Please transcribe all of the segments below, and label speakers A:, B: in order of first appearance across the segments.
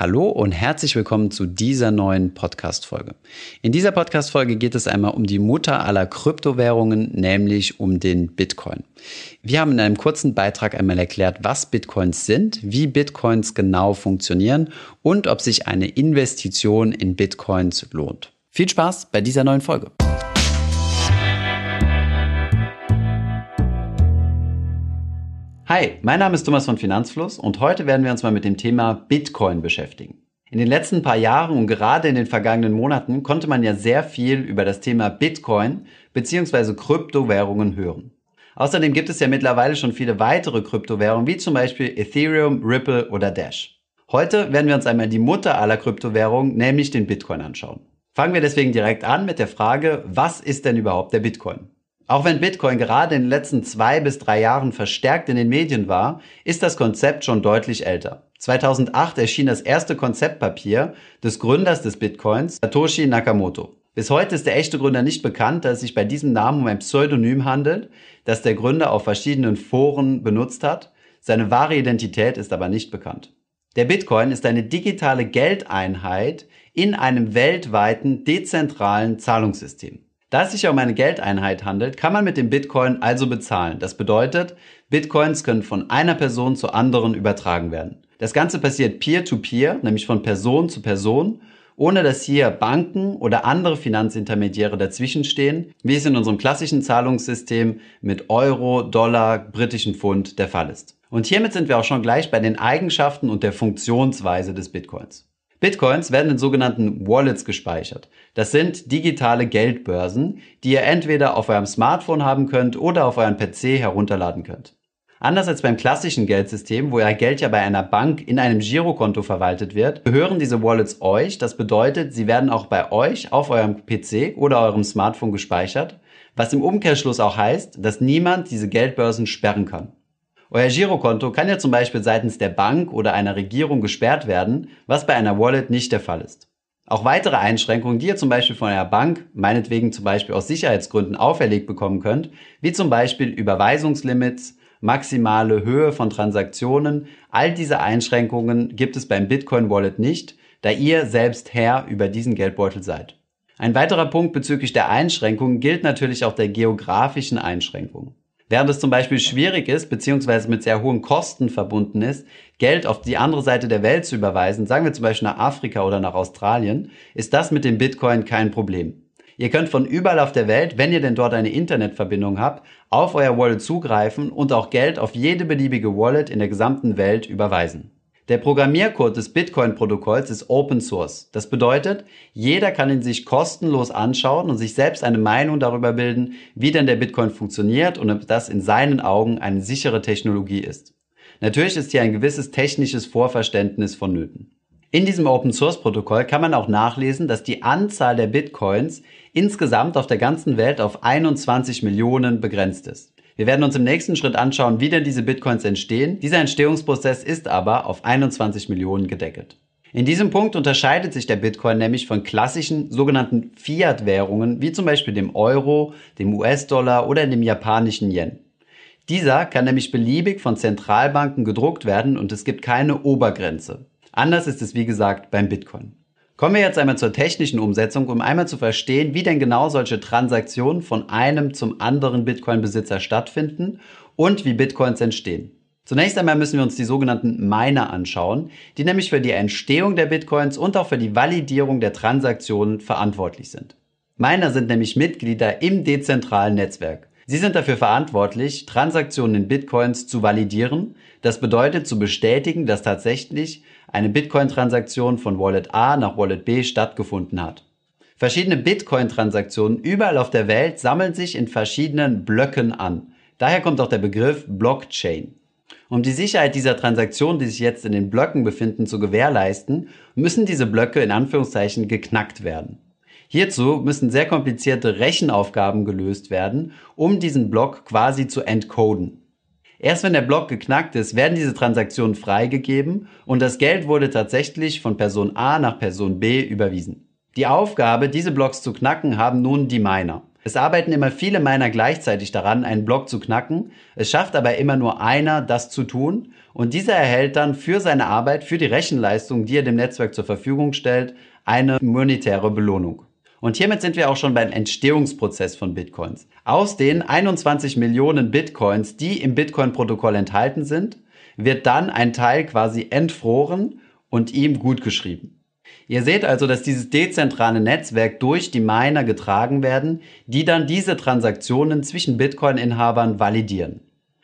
A: Hallo und herzlich willkommen zu dieser neuen Podcast-Folge. In dieser Podcast-Folge geht es einmal um die Mutter aller Kryptowährungen, nämlich um den Bitcoin. Wir haben in einem kurzen Beitrag einmal erklärt, was Bitcoins sind, wie Bitcoins genau funktionieren und ob sich eine Investition in Bitcoins lohnt. Viel Spaß bei dieser neuen Folge. Hi, mein Name ist Thomas von Finanzfluss und heute werden wir uns mal mit dem Thema Bitcoin beschäftigen. In den letzten paar Jahren und gerade in den vergangenen Monaten konnte man ja sehr viel über das Thema Bitcoin bzw. Kryptowährungen hören. Außerdem gibt es ja mittlerweile schon viele weitere Kryptowährungen wie zum Beispiel Ethereum, Ripple oder Dash. Heute werden wir uns einmal die Mutter aller Kryptowährungen, nämlich den Bitcoin anschauen. Fangen wir deswegen direkt an mit der Frage, was ist denn überhaupt der Bitcoin? Auch wenn Bitcoin gerade in den letzten zwei bis drei Jahren verstärkt in den Medien war, ist das Konzept schon deutlich älter. 2008 erschien das erste Konzeptpapier des Gründers des Bitcoins, Satoshi Nakamoto. Bis heute ist der echte Gründer nicht bekannt, da es sich bei diesem Namen um ein Pseudonym handelt, das der Gründer auf verschiedenen Foren benutzt hat. Seine wahre Identität ist aber nicht bekannt. Der Bitcoin ist eine digitale Geldeinheit in einem weltweiten dezentralen Zahlungssystem. Da es sich um eine Geldeinheit handelt, kann man mit dem Bitcoin also bezahlen. Das bedeutet, Bitcoins können von einer Person zur anderen übertragen werden. Das Ganze passiert peer-to-peer, -peer, nämlich von Person zu Person, ohne dass hier Banken oder andere Finanzintermediäre dazwischenstehen, wie es in unserem klassischen Zahlungssystem mit Euro, Dollar, britischen Pfund der Fall ist. Und hiermit sind wir auch schon gleich bei den Eigenschaften und der Funktionsweise des Bitcoins. Bitcoins werden in sogenannten Wallets gespeichert. Das sind digitale Geldbörsen, die ihr entweder auf eurem Smartphone haben könnt oder auf eurem PC herunterladen könnt. Anders als beim klassischen Geldsystem, wo euer Geld ja bei einer Bank in einem Girokonto verwaltet wird, gehören diese Wallets euch. Das bedeutet, sie werden auch bei euch auf eurem PC oder eurem Smartphone gespeichert, was im Umkehrschluss auch heißt, dass niemand diese Geldbörsen sperren kann. Euer Girokonto kann ja zum Beispiel seitens der Bank oder einer Regierung gesperrt werden, was bei einer Wallet nicht der Fall ist. Auch weitere Einschränkungen, die ihr zum Beispiel von einer Bank, meinetwegen zum Beispiel aus Sicherheitsgründen auferlegt bekommen könnt, wie zum Beispiel Überweisungslimits, maximale Höhe von Transaktionen, all diese Einschränkungen gibt es beim Bitcoin Wallet nicht, da ihr selbst Herr über diesen Geldbeutel seid. Ein weiterer Punkt bezüglich der Einschränkungen gilt natürlich auch der geografischen Einschränkungen. Während es zum Beispiel schwierig ist, beziehungsweise mit sehr hohen Kosten verbunden ist, Geld auf die andere Seite der Welt zu überweisen, sagen wir zum Beispiel nach Afrika oder nach Australien, ist das mit dem Bitcoin kein Problem. Ihr könnt von überall auf der Welt, wenn ihr denn dort eine Internetverbindung habt, auf euer Wallet zugreifen und auch Geld auf jede beliebige Wallet in der gesamten Welt überweisen. Der Programmiercode des Bitcoin-Protokolls ist Open Source. Das bedeutet, jeder kann ihn sich kostenlos anschauen und sich selbst eine Meinung darüber bilden, wie denn der Bitcoin funktioniert und ob das in seinen Augen eine sichere Technologie ist. Natürlich ist hier ein gewisses technisches Vorverständnis vonnöten. In diesem Open Source Protokoll kann man auch nachlesen, dass die Anzahl der Bitcoins insgesamt auf der ganzen Welt auf 21 Millionen begrenzt ist. Wir werden uns im nächsten Schritt anschauen, wie denn diese Bitcoins entstehen. Dieser Entstehungsprozess ist aber auf 21 Millionen gedeckelt. In diesem Punkt unterscheidet sich der Bitcoin nämlich von klassischen sogenannten Fiat-Währungen, wie zum Beispiel dem Euro, dem US-Dollar oder dem japanischen Yen. Dieser kann nämlich beliebig von Zentralbanken gedruckt werden und es gibt keine Obergrenze. Anders ist es wie gesagt beim Bitcoin. Kommen wir jetzt einmal zur technischen Umsetzung, um einmal zu verstehen, wie denn genau solche Transaktionen von einem zum anderen Bitcoin-Besitzer stattfinden und wie Bitcoins entstehen. Zunächst einmal müssen wir uns die sogenannten Miner anschauen, die nämlich für die Entstehung der Bitcoins und auch für die Validierung der Transaktionen verantwortlich sind. Miner sind nämlich Mitglieder im dezentralen Netzwerk. Sie sind dafür verantwortlich, Transaktionen in Bitcoins zu validieren. Das bedeutet zu bestätigen, dass tatsächlich eine Bitcoin-Transaktion von Wallet A nach Wallet B stattgefunden hat. Verschiedene Bitcoin-Transaktionen überall auf der Welt sammeln sich in verschiedenen Blöcken an. Daher kommt auch der Begriff Blockchain. Um die Sicherheit dieser Transaktionen, die sich jetzt in den Blöcken befinden, zu gewährleisten, müssen diese Blöcke in Anführungszeichen geknackt werden. Hierzu müssen sehr komplizierte Rechenaufgaben gelöst werden, um diesen Block quasi zu entcoden. Erst wenn der Block geknackt ist, werden diese Transaktionen freigegeben und das Geld wurde tatsächlich von Person A nach Person B überwiesen. Die Aufgabe, diese Blocks zu knacken, haben nun die Miner. Es arbeiten immer viele Miner gleichzeitig daran, einen Block zu knacken. Es schafft aber immer nur einer, das zu tun. Und dieser erhält dann für seine Arbeit, für die Rechenleistung, die er dem Netzwerk zur Verfügung stellt, eine monetäre Belohnung. Und hiermit sind wir auch schon beim Entstehungsprozess von Bitcoins. Aus den 21 Millionen Bitcoins, die im Bitcoin-Protokoll enthalten sind, wird dann ein Teil quasi entfroren und ihm gutgeschrieben. Ihr seht also, dass dieses dezentrale Netzwerk durch die Miner getragen werden, die dann diese Transaktionen zwischen Bitcoin-Inhabern validieren.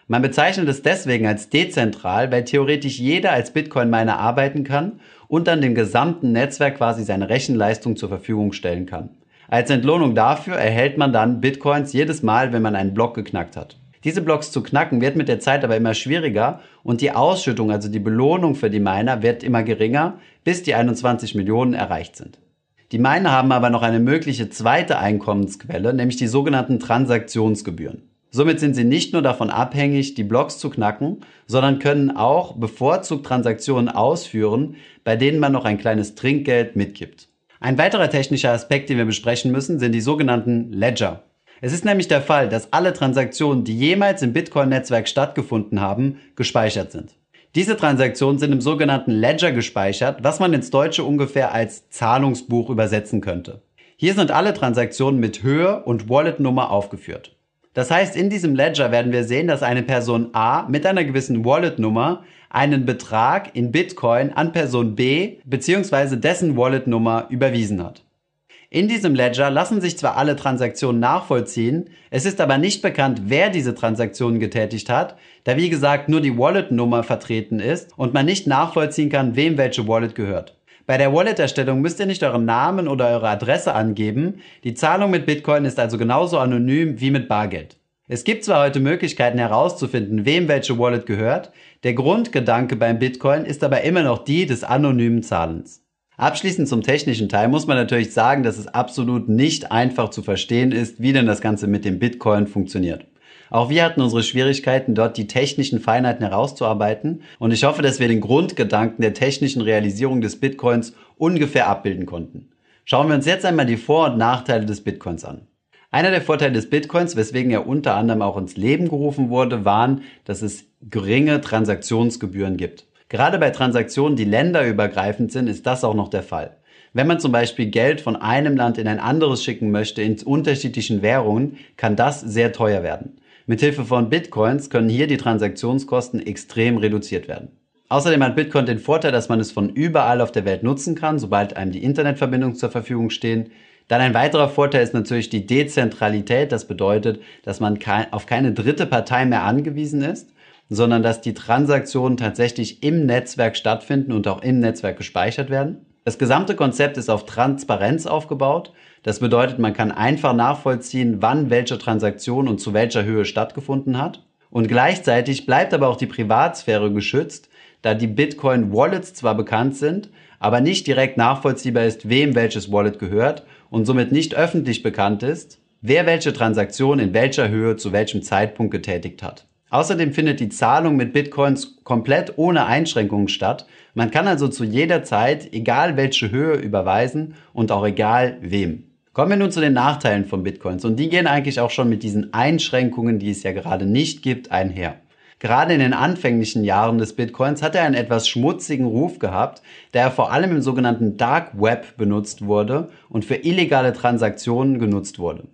A: Man bezeichnet es deswegen als dezentral, weil theoretisch jeder als Bitcoin-Miner arbeiten kann und dann dem gesamten Netzwerk quasi seine Rechenleistung zur Verfügung stellen kann. Als Entlohnung dafür erhält man dann Bitcoins jedes Mal, wenn man einen Block geknackt hat. Diese Blocks zu knacken wird mit der Zeit aber immer schwieriger und die Ausschüttung, also die Belohnung für die Miner, wird immer geringer, bis die 21 Millionen erreicht sind. Die Miner haben aber noch eine mögliche zweite Einkommensquelle, nämlich die sogenannten Transaktionsgebühren. Somit sind sie nicht nur davon abhängig, die Blocks zu knacken, sondern können auch bevorzugt Transaktionen ausführen, bei denen man noch ein kleines Trinkgeld mitgibt. Ein weiterer technischer Aspekt, den wir besprechen müssen, sind die sogenannten Ledger. Es ist nämlich der Fall, dass alle Transaktionen, die jemals im Bitcoin-Netzwerk stattgefunden haben, gespeichert sind. Diese Transaktionen sind im sogenannten Ledger gespeichert, was man ins Deutsche ungefähr als Zahlungsbuch übersetzen könnte. Hier sind alle Transaktionen mit Höhe und Wallet-Nummer aufgeführt. Das heißt, in diesem Ledger werden wir sehen, dass eine Person A mit einer gewissen Wallet-Nummer einen Betrag in Bitcoin an Person B bzw. dessen Wallet-Nummer überwiesen hat. In diesem Ledger lassen sich zwar alle Transaktionen nachvollziehen, es ist aber nicht bekannt, wer diese Transaktionen getätigt hat, da wie gesagt nur die Wallet-Nummer vertreten ist und man nicht nachvollziehen kann, wem welche Wallet gehört. Bei der Wallet-Erstellung müsst ihr nicht euren Namen oder eure Adresse angeben. Die Zahlung mit Bitcoin ist also genauso anonym wie mit Bargeld. Es gibt zwar heute Möglichkeiten herauszufinden, wem welche Wallet gehört, der Grundgedanke beim Bitcoin ist aber immer noch die des anonymen Zahlens. Abschließend zum technischen Teil muss man natürlich sagen, dass es absolut nicht einfach zu verstehen ist, wie denn das Ganze mit dem Bitcoin funktioniert. Auch wir hatten unsere Schwierigkeiten, dort die technischen Feinheiten herauszuarbeiten und ich hoffe, dass wir den Grundgedanken der technischen Realisierung des Bitcoins ungefähr abbilden konnten. Schauen wir uns jetzt einmal die Vor- und Nachteile des Bitcoins an. Einer der Vorteile des Bitcoins, weswegen er unter anderem auch ins Leben gerufen wurde, waren, dass es geringe Transaktionsgebühren gibt. Gerade bei Transaktionen, die länderübergreifend sind, ist das auch noch der Fall. Wenn man zum Beispiel Geld von einem Land in ein anderes schicken möchte in unterschiedlichen Währungen, kann das sehr teuer werden. Mithilfe von Bitcoins können hier die Transaktionskosten extrem reduziert werden. Außerdem hat Bitcoin den Vorteil, dass man es von überall auf der Welt nutzen kann, sobald einem die Internetverbindung zur Verfügung stehen. Dann ein weiterer Vorteil ist natürlich die Dezentralität. Das bedeutet, dass man auf keine dritte Partei mehr angewiesen ist, sondern dass die Transaktionen tatsächlich im Netzwerk stattfinden und auch im Netzwerk gespeichert werden. Das gesamte Konzept ist auf Transparenz aufgebaut. Das bedeutet, man kann einfach nachvollziehen, wann welche Transaktion und zu welcher Höhe stattgefunden hat. Und gleichzeitig bleibt aber auch die Privatsphäre geschützt, da die Bitcoin-Wallets zwar bekannt sind, aber nicht direkt nachvollziehbar ist, wem welches Wallet gehört und somit nicht öffentlich bekannt ist, wer welche Transaktion in welcher Höhe zu welchem Zeitpunkt getätigt hat. Außerdem findet die Zahlung mit Bitcoins komplett ohne Einschränkungen statt. Man kann also zu jeder Zeit, egal welche Höhe, überweisen und auch egal wem. Kommen wir nun zu den Nachteilen von Bitcoins und die gehen eigentlich auch schon mit diesen Einschränkungen, die es ja gerade nicht gibt, einher. Gerade in den anfänglichen Jahren des Bitcoins hat er einen etwas schmutzigen Ruf gehabt, da er vor allem im sogenannten Dark Web benutzt wurde und für illegale Transaktionen genutzt wurde.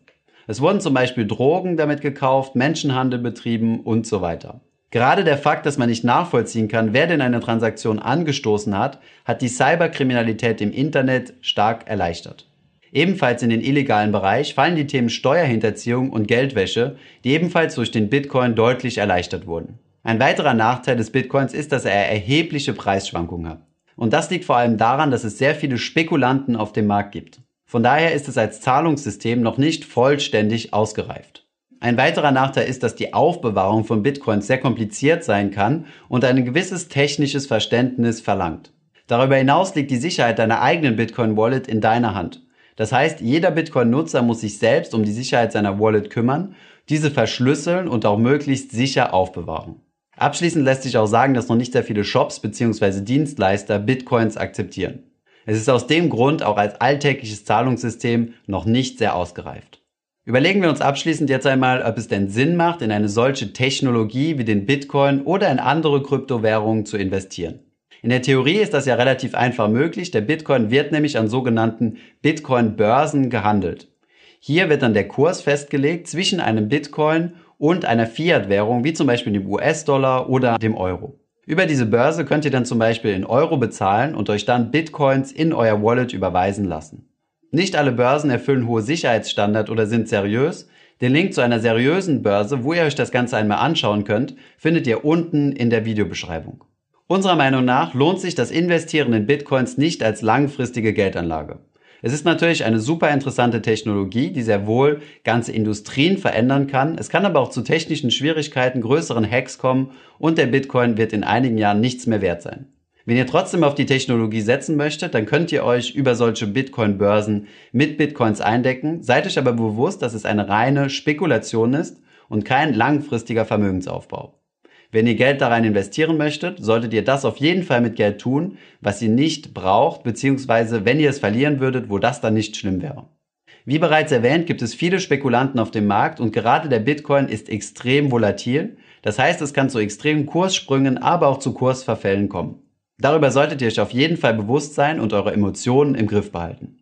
A: Es wurden zum Beispiel Drogen damit gekauft, Menschenhandel betrieben und so weiter. Gerade der Fakt, dass man nicht nachvollziehen kann, wer denn eine Transaktion angestoßen hat, hat die Cyberkriminalität im Internet stark erleichtert. Ebenfalls in den illegalen Bereich fallen die Themen Steuerhinterziehung und Geldwäsche, die ebenfalls durch den Bitcoin deutlich erleichtert wurden. Ein weiterer Nachteil des Bitcoins ist, dass er erhebliche Preisschwankungen hat. Und das liegt vor allem daran, dass es sehr viele Spekulanten auf dem Markt gibt. Von daher ist es als Zahlungssystem noch nicht vollständig ausgereift. Ein weiterer Nachteil ist, dass die Aufbewahrung von Bitcoins sehr kompliziert sein kann und ein gewisses technisches Verständnis verlangt. Darüber hinaus liegt die Sicherheit deiner eigenen Bitcoin-Wallet in deiner Hand. Das heißt, jeder Bitcoin-Nutzer muss sich selbst um die Sicherheit seiner Wallet kümmern, diese verschlüsseln und auch möglichst sicher aufbewahren. Abschließend lässt sich auch sagen, dass noch nicht sehr viele Shops bzw. Dienstleister Bitcoins akzeptieren. Es ist aus dem Grund auch als alltägliches Zahlungssystem noch nicht sehr ausgereift. Überlegen wir uns abschließend jetzt einmal, ob es denn Sinn macht, in eine solche Technologie wie den Bitcoin oder in andere Kryptowährungen zu investieren. In der Theorie ist das ja relativ einfach möglich. Der Bitcoin wird nämlich an sogenannten Bitcoin-Börsen gehandelt. Hier wird dann der Kurs festgelegt zwischen einem Bitcoin und einer Fiat-Währung, wie zum Beispiel dem US-Dollar oder dem Euro. Über diese Börse könnt ihr dann zum Beispiel in Euro bezahlen und euch dann Bitcoins in euer Wallet überweisen lassen. Nicht alle Börsen erfüllen hohe Sicherheitsstandards oder sind seriös. Den Link zu einer seriösen Börse, wo ihr euch das Ganze einmal anschauen könnt, findet ihr unten in der Videobeschreibung. Unserer Meinung nach lohnt sich das Investieren in Bitcoins nicht als langfristige Geldanlage. Es ist natürlich eine super interessante Technologie, die sehr wohl ganze Industrien verändern kann. Es kann aber auch zu technischen Schwierigkeiten, größeren Hacks kommen und der Bitcoin wird in einigen Jahren nichts mehr wert sein. Wenn ihr trotzdem auf die Technologie setzen möchtet, dann könnt ihr euch über solche Bitcoin-Börsen mit Bitcoins eindecken. Seid euch aber bewusst, dass es eine reine Spekulation ist und kein langfristiger Vermögensaufbau. Wenn ihr Geld da rein investieren möchtet, solltet ihr das auf jeden Fall mit Geld tun, was ihr nicht braucht, beziehungsweise wenn ihr es verlieren würdet, wo das dann nicht schlimm wäre. Wie bereits erwähnt, gibt es viele Spekulanten auf dem Markt und gerade der Bitcoin ist extrem volatil. Das heißt, es kann zu extremen Kurssprüngen, aber auch zu Kursverfällen kommen. Darüber solltet ihr euch auf jeden Fall bewusst sein und eure Emotionen im Griff behalten.